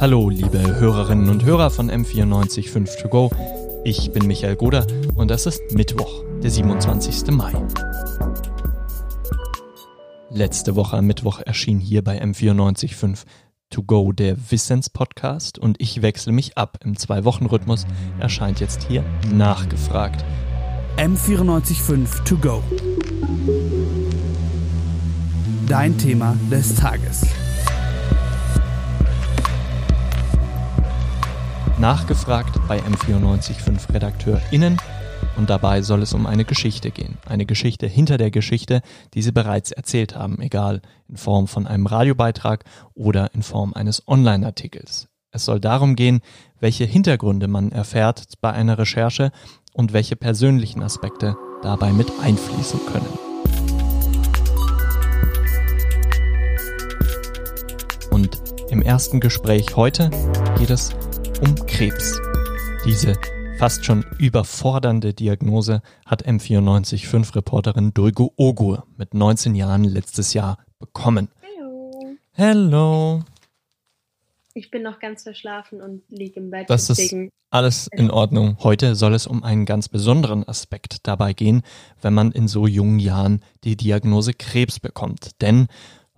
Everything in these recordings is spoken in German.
Hallo, liebe Hörerinnen und Hörer von M945 To Go. Ich bin Michael Goder und das ist Mittwoch, der 27. Mai. Letzte Woche am Mittwoch erschien hier bei M945 To Go der Wissenspodcast und ich wechsle mich ab. Im Zwei-Wochen-Rhythmus erscheint jetzt hier nachgefragt. M945 To Go. Dein Thema des Tages. Nachgefragt bei M945 RedakteurInnen und dabei soll es um eine Geschichte gehen. Eine Geschichte hinter der Geschichte, die sie bereits erzählt haben, egal in Form von einem Radiobeitrag oder in Form eines Online-Artikels. Es soll darum gehen, welche Hintergründe man erfährt bei einer Recherche und welche persönlichen Aspekte dabei mit einfließen können. Und im ersten Gespräch heute geht es um Krebs. Diese fast schon überfordernde Diagnose hat M945-Reporterin Dulgo Ogur mit 19 Jahren letztes Jahr bekommen. Hallo. Hello. Ich bin noch ganz verschlafen und liege im Bett. Das ist alles in Ordnung. Heute soll es um einen ganz besonderen Aspekt dabei gehen, wenn man in so jungen Jahren die Diagnose Krebs bekommt. Denn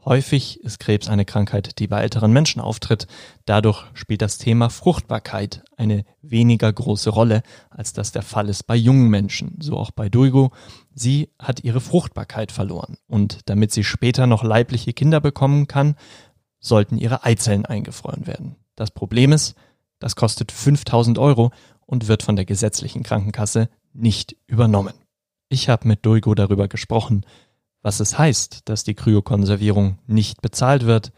Häufig ist Krebs eine Krankheit, die bei älteren Menschen auftritt. Dadurch spielt das Thema Fruchtbarkeit eine weniger große Rolle, als das der Fall ist bei jungen Menschen. So auch bei Duigo. Sie hat ihre Fruchtbarkeit verloren. Und damit sie später noch leibliche Kinder bekommen kann, sollten ihre Eizellen eingefroren werden. Das Problem ist, das kostet 5000 Euro und wird von der gesetzlichen Krankenkasse nicht übernommen. Ich habe mit Duigo darüber gesprochen, was es heißt, dass die Kryokonservierung nicht bezahlt wird,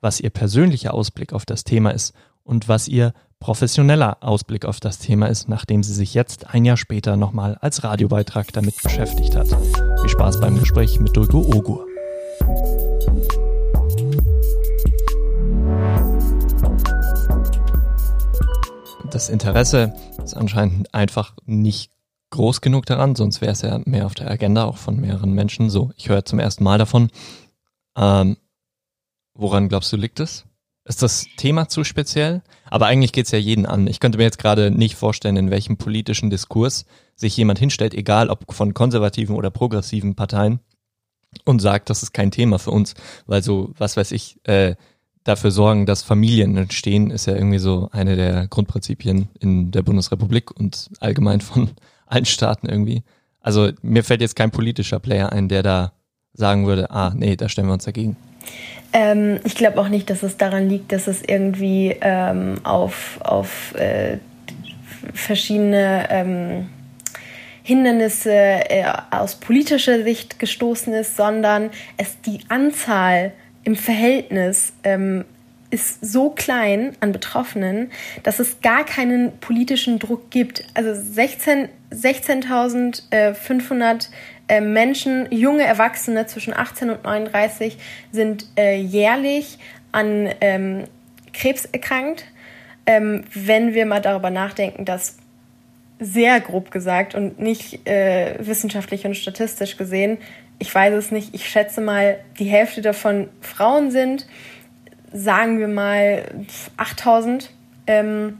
was ihr persönlicher Ausblick auf das Thema ist und was ihr professioneller Ausblick auf das Thema ist, nachdem sie sich jetzt ein Jahr später nochmal als Radiobeitrag damit beschäftigt hat. Viel Spaß beim Gespräch mit Dulgo Ogur. Das Interesse ist anscheinend einfach nicht groß genug daran, sonst wäre es ja mehr auf der Agenda, auch von mehreren Menschen. So, ich höre zum ersten Mal davon. Ähm, woran glaubst du, liegt es? Ist das Thema zu speziell? Aber eigentlich geht es ja jeden an. Ich könnte mir jetzt gerade nicht vorstellen, in welchem politischen Diskurs sich jemand hinstellt, egal ob von konservativen oder progressiven Parteien, und sagt, das ist kein Thema für uns, weil so, was weiß ich, äh, dafür sorgen, dass Familien entstehen, ist ja irgendwie so eine der Grundprinzipien in der Bundesrepublik und allgemein von allen Staaten irgendwie. Also mir fällt jetzt kein politischer Player ein, der da sagen würde, ah, nee, da stellen wir uns dagegen. Ähm, ich glaube auch nicht, dass es daran liegt, dass es irgendwie ähm, auf, auf äh, verschiedene ähm, Hindernisse äh, aus politischer Sicht gestoßen ist, sondern es die Anzahl im Verhältnis ähm, ist so klein an Betroffenen, dass es gar keinen politischen Druck gibt. Also 16 16.500 äh, Menschen, junge Erwachsene zwischen 18 und 39 sind äh, jährlich an ähm, Krebs erkrankt. Ähm, wenn wir mal darüber nachdenken, dass sehr grob gesagt und nicht äh, wissenschaftlich und statistisch gesehen, ich weiß es nicht, ich schätze mal, die Hälfte davon Frauen sind, sagen wir mal 8000. Ähm,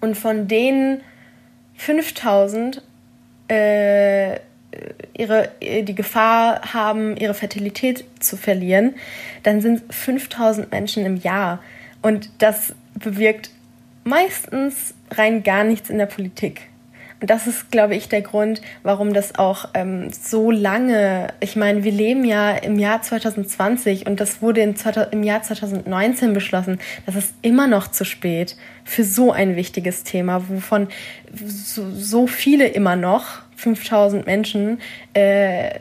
und von denen 5000 äh, ihre, die Gefahr haben, ihre Fertilität zu verlieren, dann sind 5000 Menschen im Jahr. Und das bewirkt meistens rein gar nichts in der Politik. Und das ist, glaube ich, der Grund, warum das auch ähm, so lange, ich meine, wir leben ja im Jahr 2020 und das wurde in, im Jahr 2019 beschlossen. Das ist immer noch zu spät für so ein wichtiges Thema, wovon so, so viele immer noch, 5000 Menschen, äh,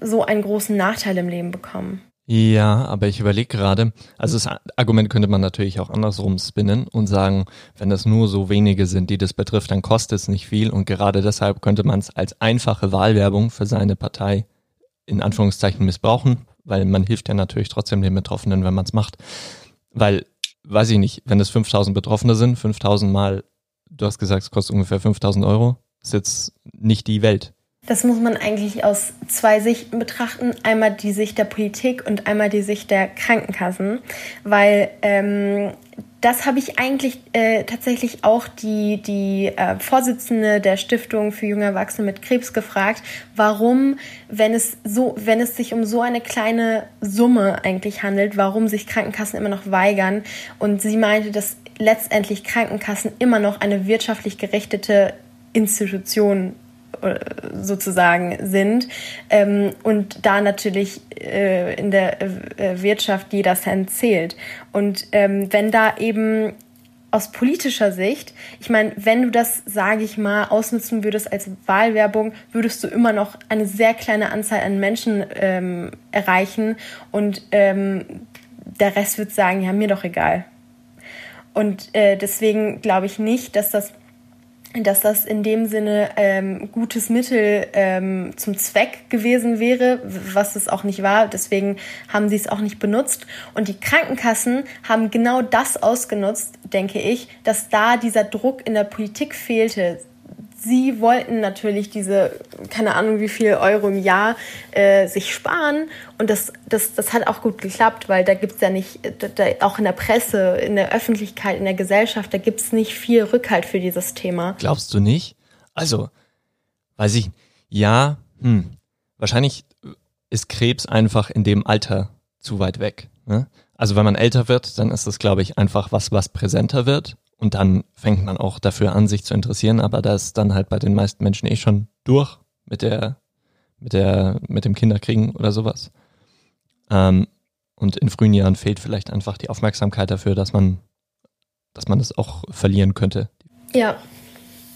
so einen großen Nachteil im Leben bekommen. Ja, aber ich überlege gerade, also das Argument könnte man natürlich auch andersrum spinnen und sagen, wenn das nur so wenige sind, die das betrifft, dann kostet es nicht viel und gerade deshalb könnte man es als einfache Wahlwerbung für seine Partei in Anführungszeichen missbrauchen, weil man hilft ja natürlich trotzdem den Betroffenen, wenn man es macht. Weil, weiß ich nicht, wenn es 5000 Betroffene sind, 5000 mal, du hast gesagt, es kostet ungefähr 5000 Euro, ist jetzt nicht die Welt. Das muss man eigentlich aus zwei Sichten betrachten. Einmal die Sicht der Politik und einmal die Sicht der Krankenkassen, weil ähm, das habe ich eigentlich äh, tatsächlich auch die, die äh, Vorsitzende der Stiftung für junge Erwachsene mit Krebs gefragt, warum, wenn es so, wenn es sich um so eine kleine Summe eigentlich handelt, warum sich Krankenkassen immer noch weigern. Und sie meinte, dass letztendlich Krankenkassen immer noch eine wirtschaftlich gerichtete Institution sozusagen sind ähm, und da natürlich äh, in der äh, Wirtschaft jeder Cent zählt. Und ähm, wenn da eben aus politischer Sicht, ich meine, wenn du das, sage ich mal, ausnutzen würdest als Wahlwerbung, würdest du immer noch eine sehr kleine Anzahl an Menschen ähm, erreichen und ähm, der Rest wird sagen, ja, mir doch egal. Und äh, deswegen glaube ich nicht, dass das dass das in dem Sinne ähm, gutes Mittel ähm, zum Zweck gewesen wäre, was es auch nicht war. Deswegen haben sie es auch nicht benutzt. Und die Krankenkassen haben genau das ausgenutzt, denke ich, dass da dieser Druck in der Politik fehlte sie wollten natürlich diese, keine Ahnung wie viel Euro im Jahr äh, sich sparen. Und das, das, das hat auch gut geklappt, weil da gibt es ja nicht, da, da, auch in der Presse, in der Öffentlichkeit, in der Gesellschaft, da gibt es nicht viel Rückhalt für dieses Thema. Glaubst du nicht? Also, weiß ich, ja, hm, wahrscheinlich ist Krebs einfach in dem Alter zu weit weg. Ne? Also wenn man älter wird, dann ist das, glaube ich, einfach was, was präsenter wird. Und dann fängt man auch dafür an, sich zu interessieren, aber das ist dann halt bei den meisten Menschen eh schon durch mit der, mit der, mit dem Kinderkriegen oder sowas. Ähm, und in frühen Jahren fehlt vielleicht einfach die Aufmerksamkeit dafür, dass man, dass man das auch verlieren könnte. Ja,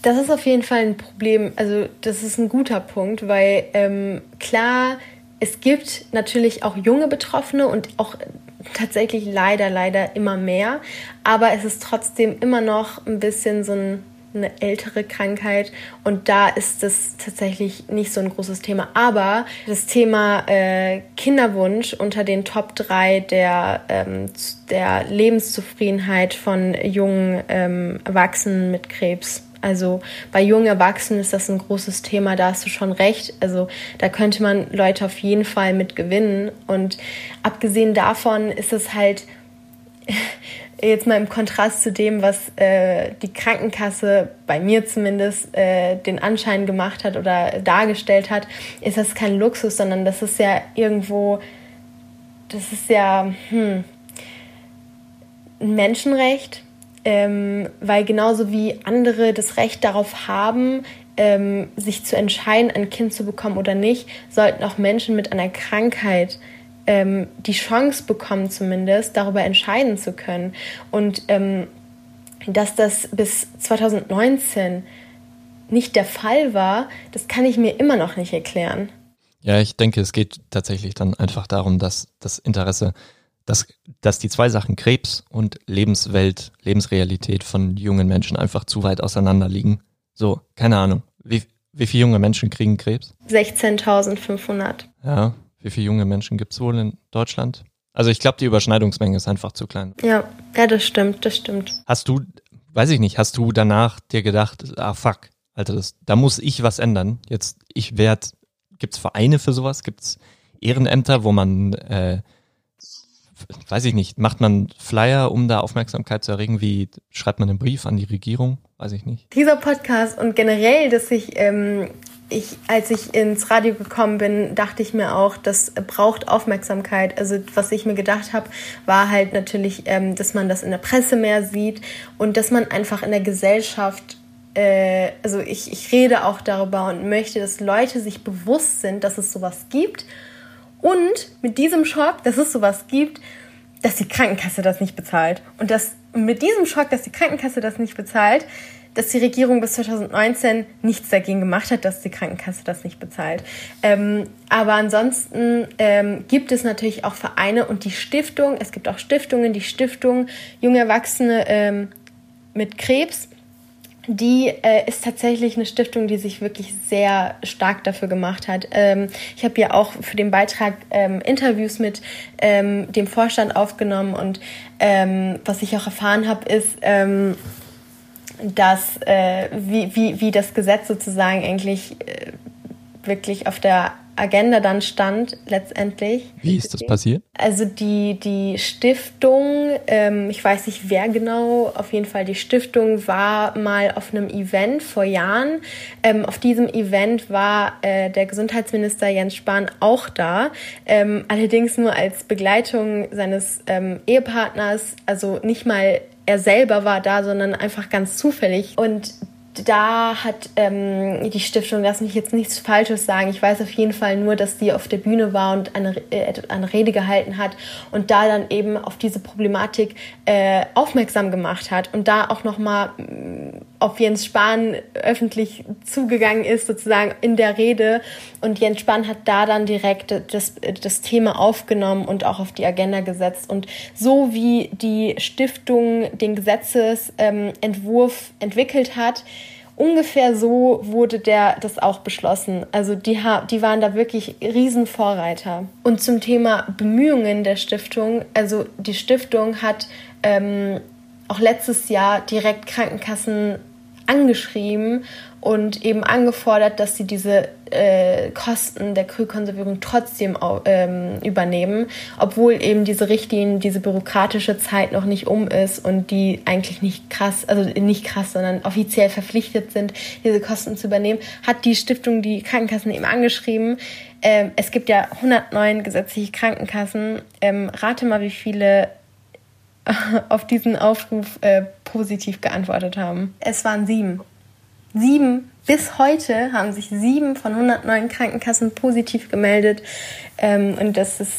das ist auf jeden Fall ein Problem. Also das ist ein guter Punkt, weil ähm, klar, es gibt natürlich auch junge Betroffene und auch tatsächlich leider, leider immer mehr. Aber es ist trotzdem immer noch ein bisschen so ein, eine ältere Krankheit und da ist es tatsächlich nicht so ein großes Thema. Aber das Thema äh, Kinderwunsch unter den Top 3 der, ähm, der Lebenszufriedenheit von jungen ähm, Erwachsenen mit Krebs also bei jungen Erwachsenen ist das ein großes Thema, da hast du schon recht. Also da könnte man Leute auf jeden Fall mit gewinnen. Und abgesehen davon ist es halt jetzt mal im Kontrast zu dem, was äh, die Krankenkasse bei mir zumindest äh, den Anschein gemacht hat oder dargestellt hat, ist das kein Luxus, sondern das ist ja irgendwo, das ist ja hm, ein Menschenrecht ähm, weil genauso wie andere das Recht darauf haben, ähm, sich zu entscheiden, ein Kind zu bekommen oder nicht, sollten auch Menschen mit einer Krankheit ähm, die Chance bekommen, zumindest darüber entscheiden zu können. Und ähm, dass das bis 2019 nicht der Fall war, das kann ich mir immer noch nicht erklären. Ja, ich denke, es geht tatsächlich dann einfach darum, dass das Interesse dass, dass die zwei Sachen Krebs und Lebenswelt, Lebensrealität von jungen Menschen einfach zu weit auseinander liegen. So, keine Ahnung. Wie, wie viele junge Menschen kriegen Krebs? 16.500. Ja, wie viele junge Menschen gibt es wohl in Deutschland? Also ich glaube, die Überschneidungsmenge ist einfach zu klein. Ja, ja, das stimmt, das stimmt. Hast du, weiß ich nicht, hast du danach dir gedacht, ah fuck, Alter, das, da muss ich was ändern. Jetzt, ich werde, gibt es Vereine für sowas? Gibt es Ehrenämter, wo man äh, weiß ich nicht, macht man Flyer, um da Aufmerksamkeit zu erregen? Wie schreibt man einen Brief an die Regierung? Weiß ich nicht. Dieser Podcast und generell, dass ich, ähm, ich, als ich ins Radio gekommen bin, dachte ich mir auch, das braucht Aufmerksamkeit. Also was ich mir gedacht habe, war halt natürlich, ähm, dass man das in der Presse mehr sieht und dass man einfach in der Gesellschaft äh, also ich, ich rede auch darüber und möchte, dass Leute sich bewusst sind, dass es sowas gibt und mit diesem Schock, dass es sowas gibt, dass die Krankenkasse das nicht bezahlt. Und das, mit diesem Schock, dass die Krankenkasse das nicht bezahlt, dass die Regierung bis 2019 nichts dagegen gemacht hat, dass die Krankenkasse das nicht bezahlt. Ähm, aber ansonsten ähm, gibt es natürlich auch Vereine und die Stiftung, es gibt auch Stiftungen, die Stiftung Junge Erwachsene ähm, mit Krebs die äh, ist tatsächlich eine Stiftung, die sich wirklich sehr stark dafür gemacht hat. Ähm, ich habe ja auch für den Beitrag ähm, Interviews mit ähm, dem Vorstand aufgenommen und ähm, was ich auch erfahren habe, ist, ähm, dass äh, wie, wie, wie das Gesetz sozusagen eigentlich äh, wirklich auf der Agenda dann stand, letztendlich. Wie ist das passiert? Also die, die Stiftung, ähm, ich weiß nicht wer genau, auf jeden Fall die Stiftung war mal auf einem Event vor Jahren. Ähm, auf diesem Event war äh, der Gesundheitsminister Jens Spahn auch da, ähm, allerdings nur als Begleitung seines ähm, Ehepartners, also nicht mal er selber war da, sondern einfach ganz zufällig. Und da hat ähm, die Stiftung, lass mich jetzt nichts Falsches sagen, ich weiß auf jeden Fall nur, dass die auf der Bühne war und eine, äh, eine Rede gehalten hat und da dann eben auf diese Problematik äh, aufmerksam gemacht hat und da auch nochmal mm, auf Jens Spahn öffentlich zugegangen ist, sozusagen in der Rede. Und Jens Spahn hat da dann direkt das, das Thema aufgenommen und auch auf die Agenda gesetzt. Und so wie die Stiftung den Gesetzesentwurf ähm, entwickelt hat, ungefähr so wurde der das auch beschlossen. Also die, die waren da wirklich Riesenvorreiter. Und zum Thema Bemühungen der Stiftung, also die Stiftung hat ähm, auch letztes Jahr direkt Krankenkassen angeschrieben und eben angefordert, dass sie diese äh, Kosten der Kühlkonservierung trotzdem ähm, übernehmen, obwohl eben diese Richtlinie, diese bürokratische Zeit noch nicht um ist und die eigentlich nicht krass, also nicht krass, sondern offiziell verpflichtet sind, diese Kosten zu übernehmen, hat die Stiftung die Krankenkassen eben angeschrieben. Ähm, es gibt ja 109 gesetzliche Krankenkassen. Ähm, rate mal, wie viele auf diesen Aufruf äh, positiv geantwortet haben. Es waren sieben. Sieben. Bis heute haben sich sieben von 109 Krankenkassen positiv gemeldet. Ähm, und das ist,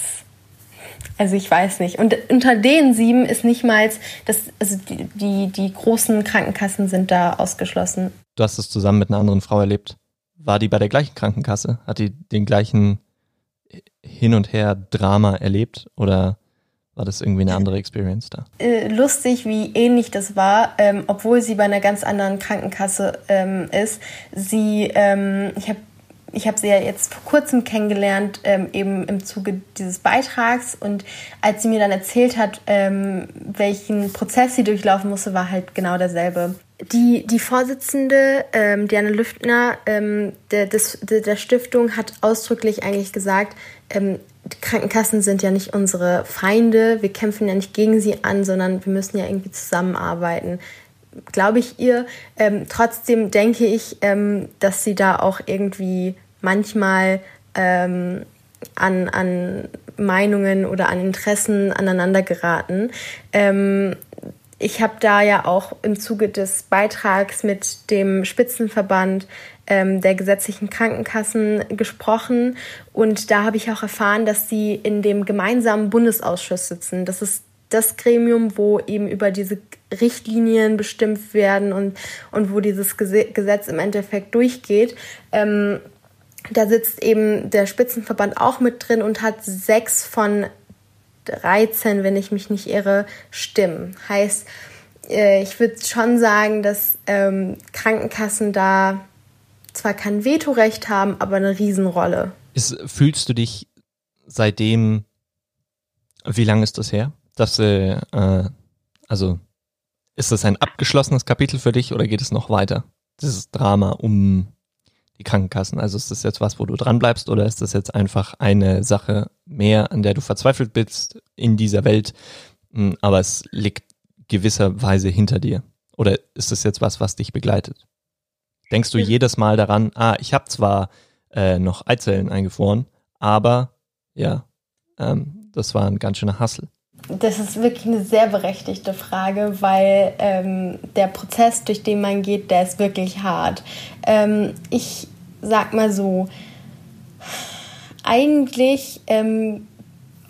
also ich weiß nicht. Und unter den sieben ist nicht mal, das, also die, die, die großen Krankenkassen sind da ausgeschlossen. Du hast es zusammen mit einer anderen Frau erlebt. War die bei der gleichen Krankenkasse? Hat die den gleichen Hin- und Her-Drama erlebt? Oder war das irgendwie eine andere Experience da? Äh, lustig, wie ähnlich das war, ähm, obwohl sie bei einer ganz anderen Krankenkasse ähm, ist. Sie, ähm, ich habe ich habe sie ja jetzt vor kurzem kennengelernt, ähm, eben im Zuge dieses Beitrags. Und als sie mir dann erzählt hat, ähm, welchen Prozess sie durchlaufen musste, war halt genau derselbe. Die, die Vorsitzende, ähm, Diana Lüftner ähm, der, des, der Stiftung, hat ausdrücklich eigentlich gesagt, ähm, Krankenkassen sind ja nicht unsere Feinde, wir kämpfen ja nicht gegen sie an, sondern wir müssen ja irgendwie zusammenarbeiten. Glaube ich ihr. Ähm, trotzdem denke ich, ähm, dass sie da auch irgendwie manchmal ähm, an, an Meinungen oder an Interessen aneinander geraten. Ähm, ich habe da ja auch im Zuge des Beitrags mit dem Spitzenverband ähm, der gesetzlichen Krankenkassen gesprochen und da habe ich auch erfahren, dass sie in dem gemeinsamen Bundesausschuss sitzen. Das ist das Gremium, wo eben über diese Richtlinien bestimmt werden und, und wo dieses Gesetz im Endeffekt durchgeht. Ähm, da sitzt eben der Spitzenverband auch mit drin und hat sechs von 13, wenn ich mich nicht irre, Stimmen. Heißt, äh, ich würde schon sagen, dass ähm, Krankenkassen da zwar kein Vetorecht haben, aber eine Riesenrolle. Ist, fühlst du dich seitdem, wie lange ist das her? Dass, äh, äh, also ist das ein abgeschlossenes Kapitel für dich oder geht es noch weiter? Dieses Drama um die Krankenkassen. Also ist das jetzt was, wo du dranbleibst oder ist das jetzt einfach eine Sache mehr, an der du verzweifelt bist in dieser Welt, hm, aber es liegt gewisserweise hinter dir? Oder ist das jetzt was, was dich begleitet? Denkst du jedes Mal daran, ah, ich habe zwar äh, noch Eizellen eingefroren, aber ja, ähm, das war ein ganz schöner Hassel. Das ist wirklich eine sehr berechtigte Frage, weil ähm, der Prozess, durch den man geht, der ist wirklich hart. Ähm, ich sag mal so, eigentlich ähm,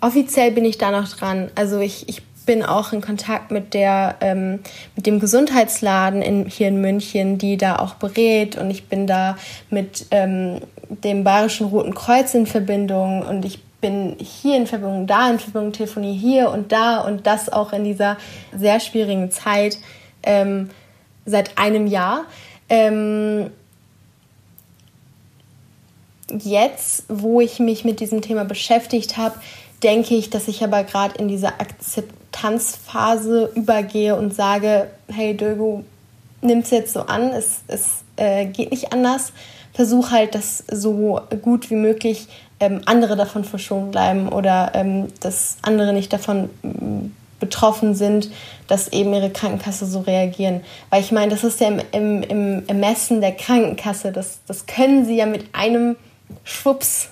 offiziell bin ich da noch dran. Also ich, ich bin auch in Kontakt mit der ähm, mit dem Gesundheitsladen in, hier in München, die da auch berät und ich bin da mit ähm, dem Bayerischen Roten Kreuz in Verbindung und ich bin hier in Verbindung, da in Verbindung, telefoniere hier und da und das auch in dieser sehr schwierigen Zeit ähm, seit einem Jahr. Ähm, jetzt, wo ich mich mit diesem Thema beschäftigt habe, denke ich, dass ich aber gerade in dieser Akzeptanzphase übergehe und sage, hey Dögo, nimm es jetzt so an, es, es äh, geht nicht anders, versuche halt, dass so gut wie möglich ähm, andere davon verschont bleiben oder ähm, dass andere nicht davon mm, betroffen sind, dass eben ihre Krankenkasse so reagieren. Weil ich meine, das ist ja im, im, im Ermessen der Krankenkasse. Das, das können sie ja mit einem Schwups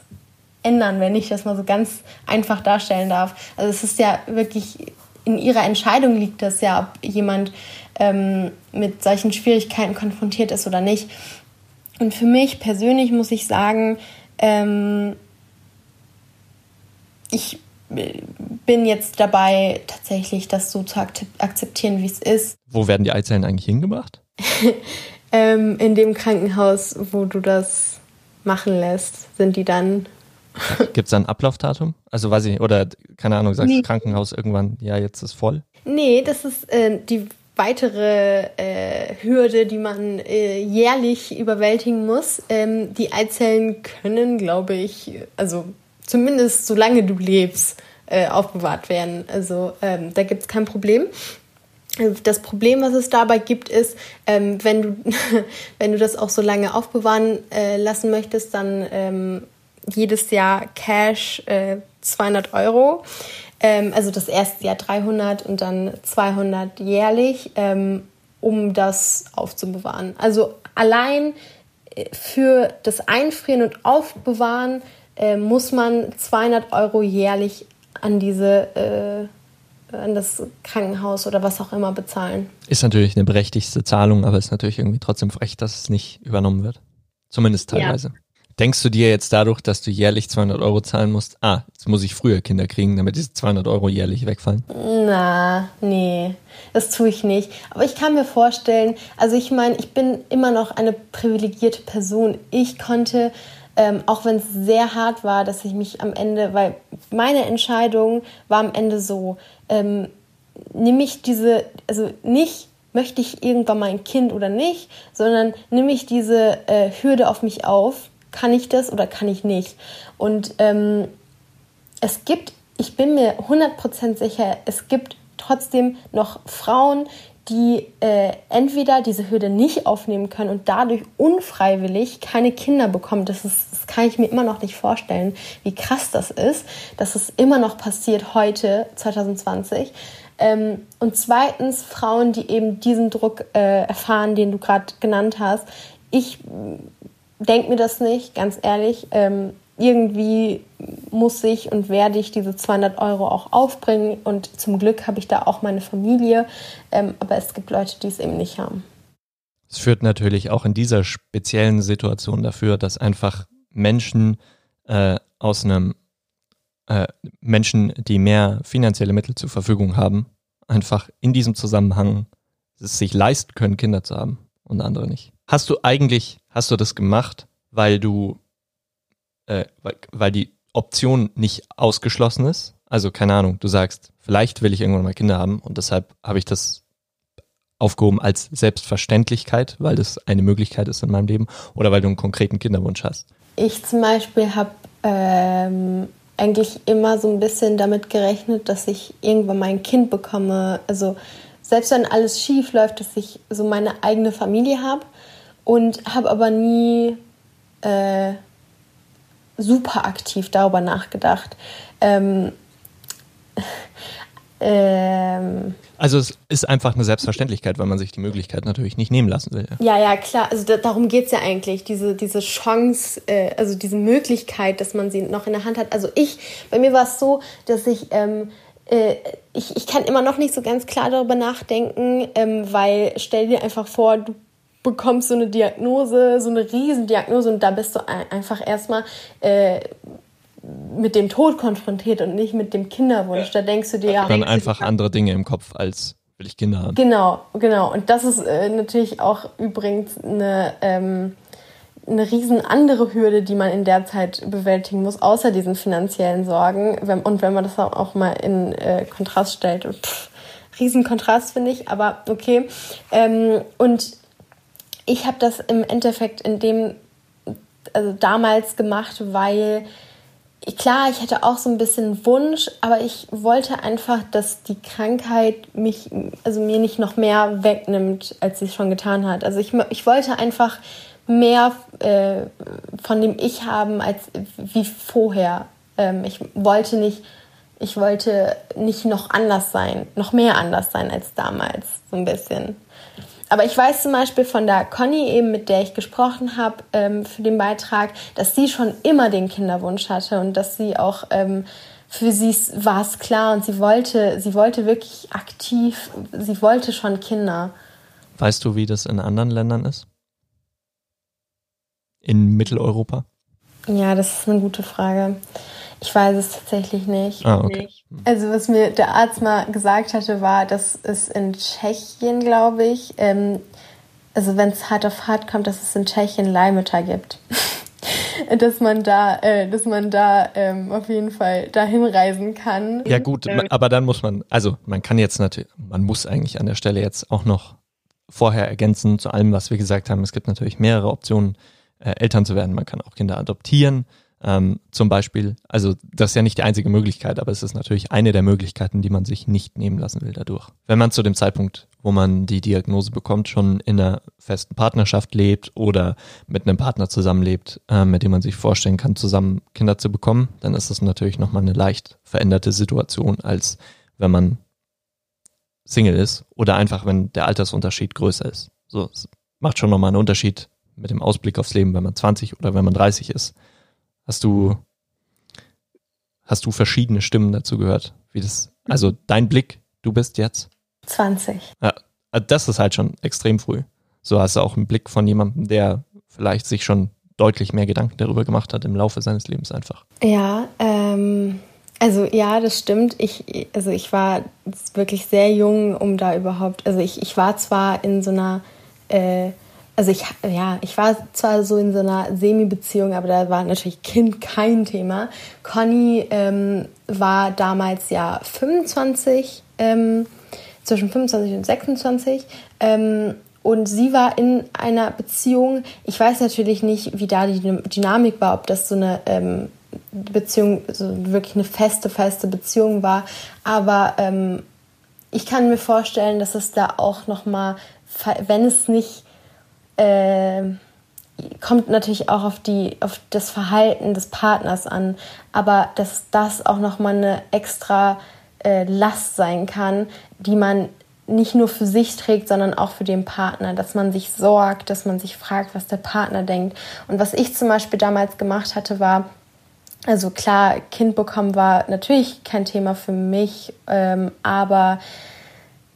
ändern, wenn ich das mal so ganz einfach darstellen darf. Also es ist ja wirklich in ihrer Entscheidung liegt das ja, ob jemand ähm, mit solchen Schwierigkeiten konfrontiert ist oder nicht. Und für mich persönlich muss ich sagen, ähm, ich bin jetzt dabei, tatsächlich das so zu akzeptieren, wie es ist. Wo werden die Eizellen eigentlich hingebracht? ähm, in dem Krankenhaus, wo du das machen lässt, sind die dann. Gibt es da ein Ablaufdatum? Also weiß ich, oder keine Ahnung, sagst nee. Krankenhaus irgendwann, ja, jetzt ist voll? Nee, das ist äh, die weitere äh, Hürde, die man äh, jährlich überwältigen muss. Ähm, die Eizellen können, glaube ich, also zumindest solange du lebst, äh, aufbewahrt werden. Also ähm, da gibt es kein Problem. Das Problem, was es dabei gibt, ist, ähm, wenn, du, wenn du das auch so lange aufbewahren äh, lassen möchtest, dann ähm, jedes Jahr Cash äh, 200 Euro. Ähm, also das erste Jahr 300 und dann 200 jährlich, ähm, um das aufzubewahren. Also allein äh, für das Einfrieren und Aufbewahren äh, muss man 200 Euro jährlich an diese äh, an das Krankenhaus oder was auch immer bezahlen. Ist natürlich eine berechtigte Zahlung, aber ist natürlich irgendwie trotzdem frech, dass es nicht übernommen wird. Zumindest teilweise. Ja. Denkst du dir jetzt dadurch, dass du jährlich 200 Euro zahlen musst, ah, jetzt muss ich früher Kinder kriegen, damit diese 200 Euro jährlich wegfallen? Na, nee, das tue ich nicht. Aber ich kann mir vorstellen, also ich meine, ich bin immer noch eine privilegierte Person. Ich konnte ähm, auch wenn es sehr hart war, dass ich mich am Ende, weil meine Entscheidung war am Ende so, ähm, nehme ich diese, also nicht möchte ich irgendwann mal ein Kind oder nicht, sondern nehme ich diese äh, Hürde auf mich auf, kann ich das oder kann ich nicht. Und ähm, es gibt, ich bin mir 100% sicher, es gibt trotzdem noch Frauen, die äh, entweder diese Hürde nicht aufnehmen können und dadurch unfreiwillig keine Kinder bekommen. Das, ist, das kann ich mir immer noch nicht vorstellen, wie krass das ist, dass es immer noch passiert heute, 2020. Ähm, und zweitens Frauen, die eben diesen Druck äh, erfahren, den du gerade genannt hast. Ich denke mir das nicht, ganz ehrlich. Ähm, irgendwie muss ich und werde ich diese 200 Euro auch aufbringen. Und zum Glück habe ich da auch meine Familie. Ähm, aber es gibt Leute, die es eben nicht haben. Es führt natürlich auch in dieser speziellen Situation dafür, dass einfach Menschen äh, aus einem äh, Menschen, die mehr finanzielle Mittel zur Verfügung haben, einfach in diesem Zusammenhang es sich leisten können, Kinder zu haben und andere nicht. Hast du eigentlich, hast du das gemacht, weil du äh, weil, die Option nicht ausgeschlossen ist. Also keine Ahnung, du sagst, vielleicht will ich irgendwann mal Kinder haben und deshalb habe ich das aufgehoben als Selbstverständlichkeit, weil das eine Möglichkeit ist in meinem Leben oder weil du einen konkreten Kinderwunsch hast. Ich zum Beispiel habe ähm, eigentlich immer so ein bisschen damit gerechnet, dass ich irgendwann mal ein Kind bekomme. Also selbst wenn alles schief läuft, dass ich so meine eigene Familie habe und habe aber nie äh, super aktiv darüber nachgedacht. Ähm, ähm, also es ist einfach eine Selbstverständlichkeit, weil man sich die Möglichkeit natürlich nicht nehmen lassen will. Ja, ja, klar. Also da, darum geht es ja eigentlich. Diese, diese Chance, äh, also diese Möglichkeit, dass man sie noch in der Hand hat. Also ich, bei mir war es so, dass ich, ähm, äh, ich, ich kann immer noch nicht so ganz klar darüber nachdenken, ähm, weil stell dir einfach vor, du bekommst so eine Diagnose, so eine Riesendiagnose und da bist du einfach erstmal äh, mit dem Tod konfrontiert und nicht mit dem Kinderwunsch. Da denkst du dir ja. Dann einfach andere Dinge im Kopf als will ich Kinder haben. Genau, genau. Und das ist äh, natürlich auch übrigens eine, ähm, eine riesen andere Hürde, die man in der Zeit bewältigen muss, außer diesen finanziellen Sorgen. Und wenn man das auch mal in äh, Kontrast stellt, pff, riesen Kontrast finde ich, aber okay. Ähm, und ich habe das im Endeffekt in dem, also damals gemacht, weil klar, ich hatte auch so ein bisschen Wunsch, aber ich wollte einfach, dass die Krankheit mich, also mir nicht noch mehr wegnimmt, als sie es schon getan hat. Also ich, ich wollte einfach mehr äh, von dem Ich haben als wie vorher. Ähm, ich wollte nicht, ich wollte nicht noch anders sein, noch mehr anders sein als damals, so ein bisschen. Aber ich weiß zum Beispiel von der Conny eben, mit der ich gesprochen habe ähm, für den Beitrag, dass sie schon immer den Kinderwunsch hatte und dass sie auch ähm, für sie war es klar und sie wollte, sie wollte wirklich aktiv, sie wollte schon Kinder. Weißt du, wie das in anderen Ländern ist? In Mitteleuropa? Ja, das ist eine gute Frage. Ich weiß es tatsächlich nicht. Ah, okay. Also was mir der Arzt mal gesagt hatte, war, dass es in Tschechien, glaube ich, ähm, also wenn es hart auf hart kommt, dass es in Tschechien Leihmütter gibt. dass man da, äh, dass man da ähm, auf jeden Fall dahin reisen kann. Ja gut, ähm. aber dann muss man, also man kann jetzt natürlich, man muss eigentlich an der Stelle jetzt auch noch vorher ergänzen zu allem, was wir gesagt haben. Es gibt natürlich mehrere Optionen, äh, Eltern zu werden. Man kann auch Kinder adoptieren. Ähm, zum Beispiel, also das ist ja nicht die einzige Möglichkeit, aber es ist natürlich eine der Möglichkeiten, die man sich nicht nehmen lassen will dadurch. Wenn man zu dem Zeitpunkt, wo man die Diagnose bekommt, schon in einer festen Partnerschaft lebt oder mit einem Partner zusammenlebt, äh, mit dem man sich vorstellen kann, zusammen Kinder zu bekommen, dann ist das natürlich nochmal eine leicht veränderte Situation, als wenn man Single ist oder einfach, wenn der Altersunterschied größer ist. So, es macht schon nochmal einen Unterschied mit dem Ausblick aufs Leben, wenn man 20 oder wenn man 30 ist. Hast du, hast du verschiedene Stimmen dazu gehört? Wie das, also dein Blick, du bist jetzt? 20. Ja, das ist halt schon extrem früh. So hast du auch einen Blick von jemandem, der vielleicht sich schon deutlich mehr Gedanken darüber gemacht hat im Laufe seines Lebens einfach. Ja, ähm, also ja, das stimmt. Ich, also ich war wirklich sehr jung, um da überhaupt, also ich, ich war zwar in so einer äh, also ich, ja, ich war zwar so in so einer Semi-Beziehung, aber da war natürlich Kind kein Thema. Conny ähm, war damals ja 25, ähm, zwischen 25 und 26. Ähm, und sie war in einer Beziehung. Ich weiß natürlich nicht, wie da die Dynamik war, ob das so eine ähm, Beziehung, so wirklich eine feste, feste Beziehung war. Aber ähm, ich kann mir vorstellen, dass es da auch nochmal, wenn es nicht äh, kommt natürlich auch auf, die, auf das Verhalten des Partners an, aber dass das auch nochmal eine extra äh, Last sein kann, die man nicht nur für sich trägt, sondern auch für den Partner, dass man sich sorgt, dass man sich fragt, was der Partner denkt. Und was ich zum Beispiel damals gemacht hatte, war, also klar, Kind bekommen war natürlich kein Thema für mich, ähm, aber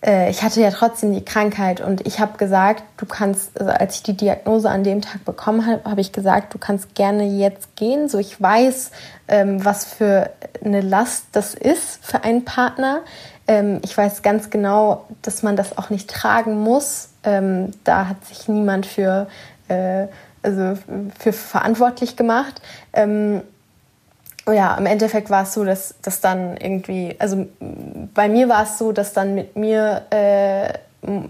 ich hatte ja trotzdem die Krankheit und ich habe gesagt, du kannst, also als ich die Diagnose an dem Tag bekommen habe, habe ich gesagt, du kannst gerne jetzt gehen. So, ich weiß, ähm, was für eine Last das ist für einen Partner. Ähm, ich weiß ganz genau, dass man das auch nicht tragen muss. Ähm, da hat sich niemand für, äh, also für verantwortlich gemacht. Oh ja, im Endeffekt war es so, dass, dass dann irgendwie, also bei mir war es so, dass dann mit mir äh,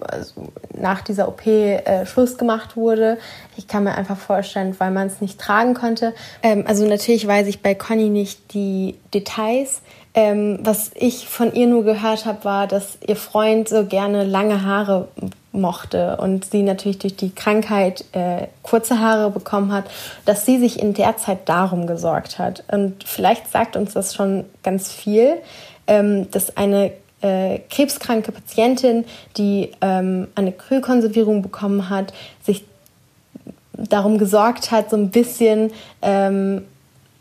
also nach dieser OP äh, Schluss gemacht wurde. Ich kann mir einfach vorstellen, weil man es nicht tragen konnte. Ähm, also natürlich weiß ich bei Conny nicht die Details. Ähm, was ich von ihr nur gehört habe, war, dass ihr Freund so gerne lange Haare mochte und sie natürlich durch die Krankheit äh, kurze Haare bekommen hat, dass sie sich in der Zeit darum gesorgt hat. Und vielleicht sagt uns das schon ganz viel, ähm, dass eine äh, krebskranke Patientin, die ähm, eine Kühlkonservierung bekommen hat, sich darum gesorgt hat, so ein bisschen, ähm,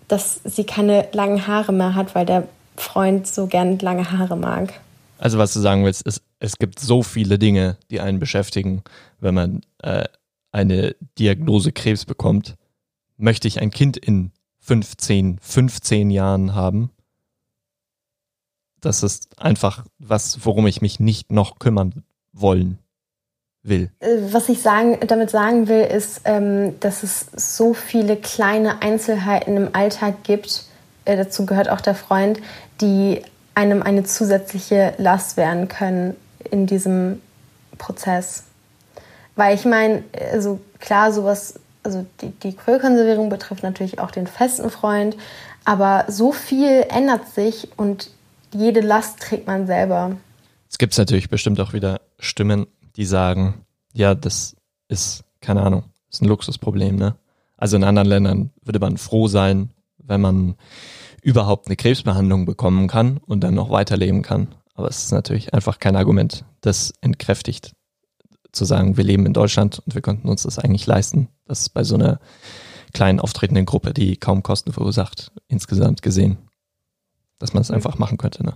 dass sie keine langen Haare mehr hat, weil der Freund so gern lange Haare mag. Also was du sagen willst, ist, es gibt so viele Dinge, die einen beschäftigen, wenn man äh, eine Diagnose Krebs bekommt. Möchte ich ein Kind in 15, 15 Jahren haben? Das ist einfach was, worum ich mich nicht noch kümmern wollen will. Äh, was ich sagen, damit sagen will, ist, ähm, dass es so viele kleine Einzelheiten im Alltag gibt, äh, dazu gehört auch der Freund, die einem eine zusätzliche Last werden können in diesem Prozess. Weil ich meine, also klar, sowas, also die, die Quellkonservierung betrifft natürlich auch den festen Freund, aber so viel ändert sich und jede Last trägt man selber. Es gibt natürlich bestimmt auch wieder Stimmen, die sagen, ja, das ist, keine Ahnung, ist ein Luxusproblem, ne? Also in anderen Ländern würde man froh sein, wenn man überhaupt eine Krebsbehandlung bekommen kann und dann noch weiterleben kann. Aber es ist natürlich einfach kein Argument, das entkräftigt zu sagen, wir leben in Deutschland und wir könnten uns das eigentlich leisten. Das ist bei so einer kleinen auftretenden Gruppe, die kaum Kosten verursacht, insgesamt gesehen, dass man es mhm. einfach machen könnte. Ne?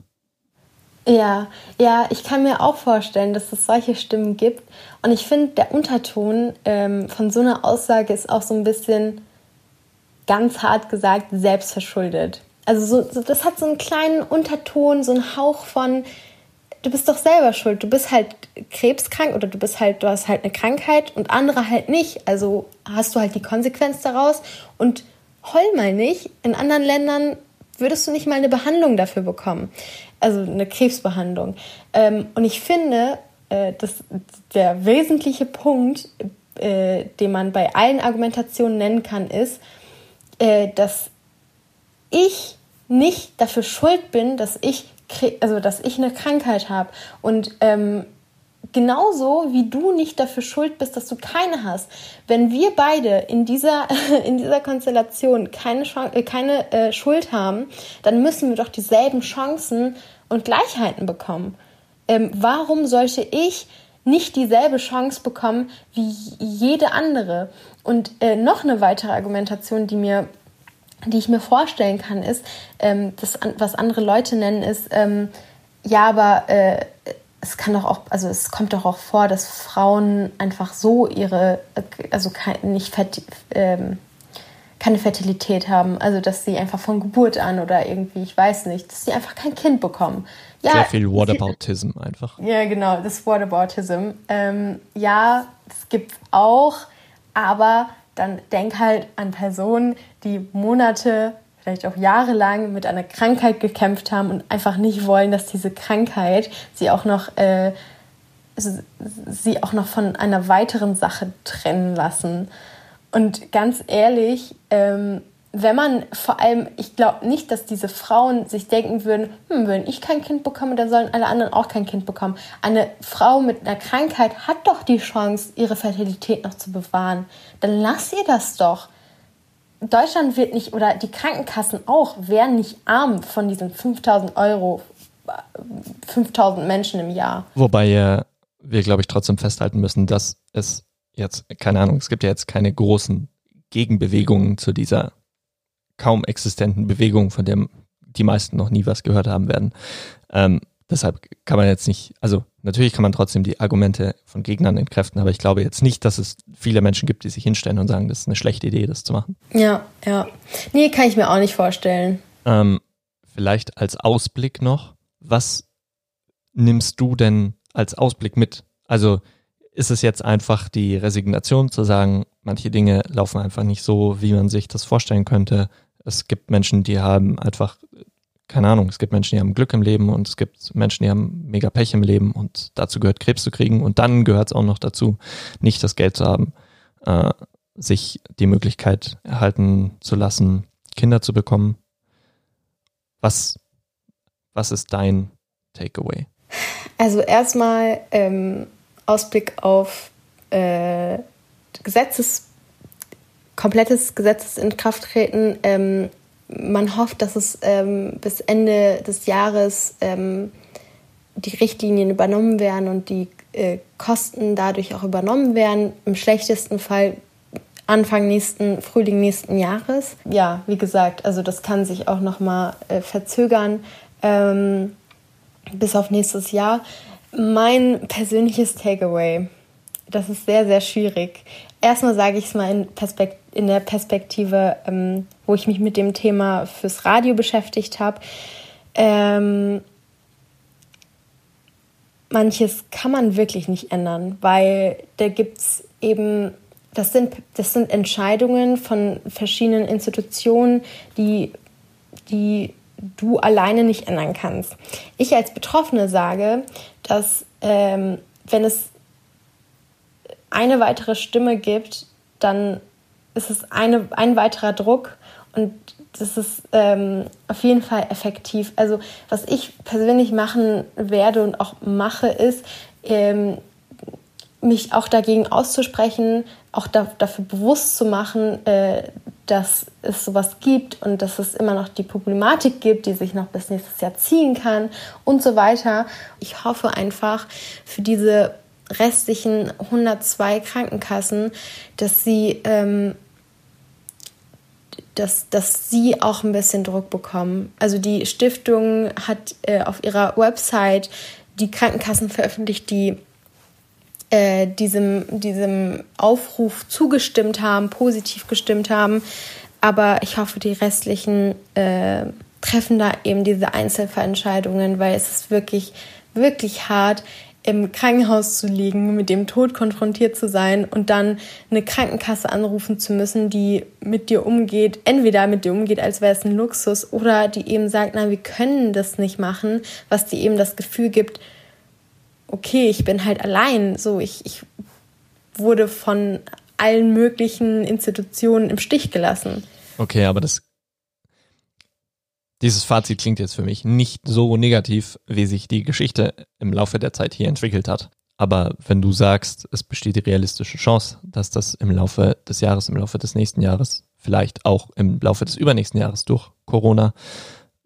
Ja, ja, ich kann mir auch vorstellen, dass es solche Stimmen gibt. Und ich finde, der Unterton ähm, von so einer Aussage ist auch so ein bisschen ganz hart gesagt selbstverschuldet. Also so, so, das hat so einen kleinen Unterton, so einen Hauch von, du bist doch selber schuld. Du bist halt krebskrank oder du bist halt, du hast halt eine Krankheit und andere halt nicht. Also hast du halt die Konsequenz daraus und heul mal nicht. In anderen Ländern würdest du nicht mal eine Behandlung dafür bekommen. Also eine Krebsbehandlung. Ähm, und ich finde, äh, dass der wesentliche Punkt, äh, den man bei allen Argumentationen nennen kann, ist, äh, dass ich nicht dafür schuld bin, dass ich also dass ich eine Krankheit habe und ähm, genauso wie du nicht dafür schuld bist, dass du keine hast. Wenn wir beide in dieser, in dieser Konstellation keine, Chance, äh, keine äh, Schuld haben, dann müssen wir doch dieselben Chancen und Gleichheiten bekommen. Ähm, warum sollte ich nicht dieselbe Chance bekommen wie jede andere? Und äh, noch eine weitere Argumentation, die mir die ich mir vorstellen kann, ist, ähm, das, was andere Leute nennen, ist, ähm, ja, aber äh, es kann doch auch, also es kommt doch auch vor, dass Frauen einfach so ihre, also kein, nicht ähm, keine Fertilität haben, also dass sie einfach von Geburt an oder irgendwie, ich weiß nicht, dass sie einfach kein Kind bekommen. Ja, Sehr viel Whataboutism einfach. Ja, genau, das Whataboutism. Ähm, ja, das gibt auch, aber dann denk halt an Personen, die Monate, vielleicht auch jahrelang mit einer Krankheit gekämpft haben und einfach nicht wollen, dass diese Krankheit sie auch noch, äh, sie auch noch von einer weiteren Sache trennen lassen. Und ganz ehrlich, ähm, wenn man vor allem, ich glaube nicht, dass diese Frauen sich denken würden, hm, wenn ich kein Kind bekomme, dann sollen alle anderen auch kein Kind bekommen. Eine Frau mit einer Krankheit hat doch die Chance, ihre Fertilität noch zu bewahren. Dann lass ihr das doch. Deutschland wird nicht, oder die Krankenkassen auch, werden nicht arm von diesen 5000 Euro, 5000 Menschen im Jahr. Wobei äh, wir, glaube ich, trotzdem festhalten müssen, dass es jetzt, keine Ahnung, es gibt ja jetzt keine großen Gegenbewegungen zu dieser kaum existenten Bewegung, von der die meisten noch nie was gehört haben werden. Ähm, deshalb kann man jetzt nicht, also natürlich kann man trotzdem die Argumente von Gegnern entkräften, aber ich glaube jetzt nicht, dass es viele Menschen gibt, die sich hinstellen und sagen, das ist eine schlechte Idee, das zu machen. Ja, ja. Nee, kann ich mir auch nicht vorstellen. Ähm, vielleicht als Ausblick noch, was nimmst du denn als Ausblick mit? Also ist es jetzt einfach die Resignation zu sagen, manche Dinge laufen einfach nicht so, wie man sich das vorstellen könnte. Es gibt Menschen, die haben einfach, keine Ahnung, es gibt Menschen, die haben Glück im Leben und es gibt Menschen, die haben mega Pech im Leben und dazu gehört Krebs zu kriegen und dann gehört es auch noch dazu, nicht das Geld zu haben, äh, sich die Möglichkeit erhalten zu lassen, Kinder zu bekommen. Was, was ist dein Takeaway? Also erstmal ähm, Ausblick auf äh, Gesetzes komplettes Gesetzesinkrafttreten. Ähm, man hofft, dass es ähm, bis Ende des Jahres ähm, die Richtlinien übernommen werden und die äh, Kosten dadurch auch übernommen werden. Im schlechtesten Fall Anfang nächsten Frühling nächsten Jahres. Ja, wie gesagt, also das kann sich auch noch mal äh, verzögern ähm, bis auf nächstes Jahr. Mein persönliches Takeaway, das ist sehr sehr schwierig. Erstmal sage ich es mal in Perspekt in der Perspektive, ähm, wo ich mich mit dem Thema fürs Radio beschäftigt habe. Ähm, manches kann man wirklich nicht ändern, weil da gibt es eben, das sind, das sind Entscheidungen von verschiedenen Institutionen, die, die du alleine nicht ändern kannst. Ich als Betroffene sage, dass ähm, wenn es eine weitere Stimme gibt, dann ist es eine, ein weiterer Druck und das ist ähm, auf jeden Fall effektiv. Also was ich persönlich machen werde und auch mache, ist ähm, mich auch dagegen auszusprechen, auch da, dafür bewusst zu machen, äh, dass es sowas gibt und dass es immer noch die Problematik gibt, die sich noch bis nächstes Jahr ziehen kann und so weiter. Ich hoffe einfach für diese restlichen 102 Krankenkassen, dass sie, ähm, dass, dass sie auch ein bisschen Druck bekommen. Also die Stiftung hat äh, auf ihrer Website die Krankenkassen veröffentlicht, die äh, diesem, diesem Aufruf zugestimmt haben, positiv gestimmt haben. Aber ich hoffe, die restlichen äh, treffen da eben diese Einzelfallentscheidungen, weil es ist wirklich, wirklich hart, im Krankenhaus zu liegen, mit dem Tod konfrontiert zu sein und dann eine Krankenkasse anrufen zu müssen, die mit dir umgeht, entweder mit dir umgeht, als wäre es ein Luxus, oder die eben sagt, nein, wir können das nicht machen, was dir eben das Gefühl gibt, okay, ich bin halt allein. So, ich, ich wurde von allen möglichen Institutionen im Stich gelassen. Okay, aber das dieses Fazit klingt jetzt für mich nicht so negativ, wie sich die Geschichte im Laufe der Zeit hier entwickelt hat. Aber wenn du sagst, es besteht die realistische Chance, dass das im Laufe des Jahres, im Laufe des nächsten Jahres, vielleicht auch im Laufe des übernächsten Jahres durch Corona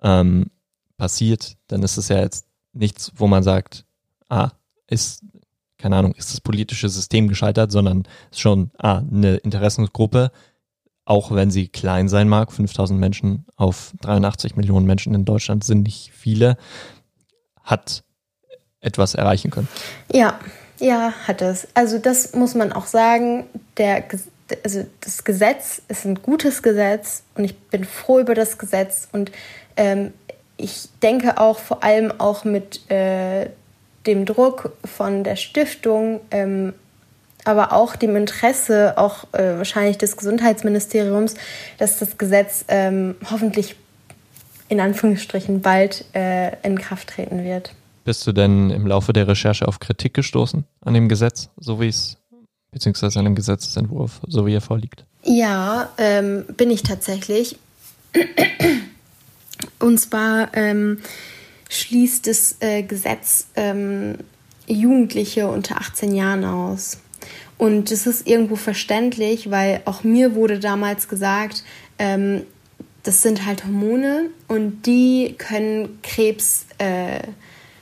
ähm, passiert, dann ist es ja jetzt nichts, wo man sagt, ah, ist, keine Ahnung, ist das politische System gescheitert, sondern ist schon ah, eine Interessensgruppe, auch wenn sie klein sein mag, 5000 Menschen auf 83 Millionen Menschen in Deutschland sind nicht viele, hat etwas erreichen können. Ja, ja, hat es. Also das muss man auch sagen, der, also das Gesetz ist ein gutes Gesetz und ich bin froh über das Gesetz und ähm, ich denke auch vor allem auch mit äh, dem Druck von der Stiftung, ähm, aber auch dem Interesse, auch äh, wahrscheinlich des Gesundheitsministeriums, dass das Gesetz ähm, hoffentlich in Anführungsstrichen bald äh, in Kraft treten wird. Bist du denn im Laufe der Recherche auf Kritik gestoßen an dem Gesetz, so wie es, beziehungsweise an dem Gesetzentwurf, so wie er vorliegt? Ja, ähm, bin ich tatsächlich. Und zwar ähm, schließt das äh, Gesetz ähm, Jugendliche unter 18 Jahren aus. Und das ist irgendwo verständlich, weil auch mir wurde damals gesagt, ähm, das sind halt Hormone und die können Krebs, äh,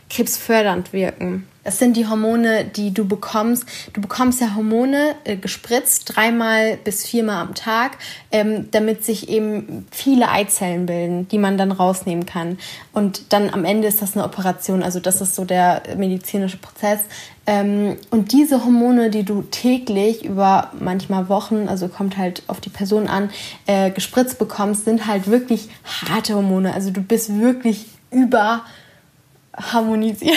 krebsfördernd wirken. Das sind die Hormone, die du bekommst. Du bekommst ja Hormone äh, gespritzt, dreimal bis viermal am Tag, ähm, damit sich eben viele Eizellen bilden, die man dann rausnehmen kann. Und dann am Ende ist das eine Operation. Also das ist so der medizinische Prozess. Ähm, und diese Hormone, die du täglich über manchmal Wochen, also kommt halt auf die Person an, äh, gespritzt bekommst, sind halt wirklich harte Hormone. Also du bist wirklich über harmonisiert.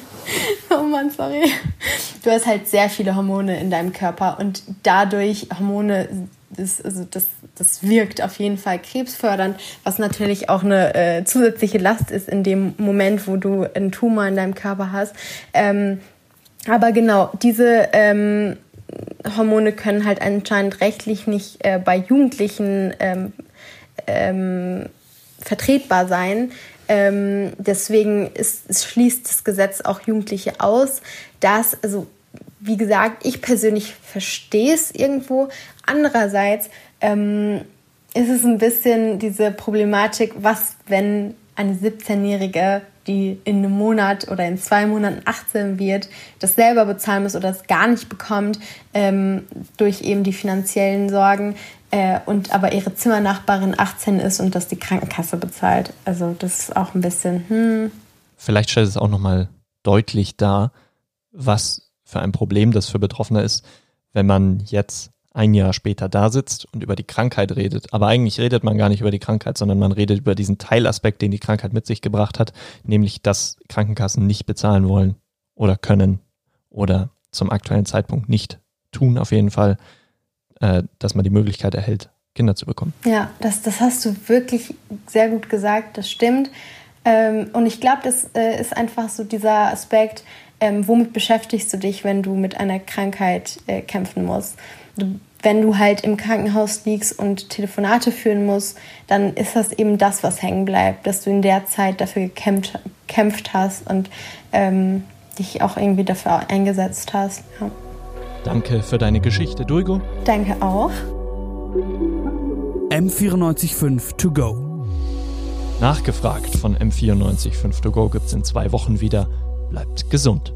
oh Mann, sorry. Du hast halt sehr viele Hormone in deinem Körper und dadurch Hormone, das, also das, das wirkt auf jeden Fall krebsfördernd, was natürlich auch eine äh, zusätzliche Last ist in dem Moment, wo du einen Tumor in deinem Körper hast. Ähm, aber genau, diese ähm, Hormone können halt anscheinend rechtlich nicht äh, bei Jugendlichen ähm, ähm, vertretbar sein. Ähm, deswegen ist, es schließt das Gesetz auch Jugendliche aus. Das, also wie gesagt, ich persönlich verstehe es irgendwo. Andererseits ähm, ist es ein bisschen diese Problematik, was, wenn eine 17-Jährige, die in einem Monat oder in zwei Monaten 18 wird, das selber bezahlen muss oder das gar nicht bekommt, ähm, durch eben die finanziellen Sorgen, äh, und aber ihre Zimmernachbarin 18 ist und das die Krankenkasse bezahlt. Also das ist auch ein bisschen, hm. Vielleicht stellt es auch nochmal deutlich dar, was für ein Problem das für Betroffene ist, wenn man jetzt ein Jahr später da sitzt und über die Krankheit redet. Aber eigentlich redet man gar nicht über die Krankheit, sondern man redet über diesen Teilaspekt, den die Krankheit mit sich gebracht hat, nämlich dass Krankenkassen nicht bezahlen wollen oder können oder zum aktuellen Zeitpunkt nicht tun auf jeden Fall äh, dass man die Möglichkeit erhält, Kinder zu bekommen. Ja, das, das hast du wirklich sehr gut gesagt, das stimmt. Ähm, und ich glaube, das äh, ist einfach so dieser Aspekt, ähm, womit beschäftigst du dich, wenn du mit einer Krankheit äh, kämpfen musst. Du, wenn du halt im Krankenhaus liegst und Telefonate führen musst, dann ist das eben das, was hängen bleibt, dass du in der Zeit dafür gekämpft, gekämpft hast. Und ähm, dich auch irgendwie dafür eingesetzt hast. Ja. Danke für deine Geschichte, Duigo. Danke auch. M945 To Go. Nachgefragt von M945 To Go gibt's in zwei Wochen wieder. Bleibt gesund.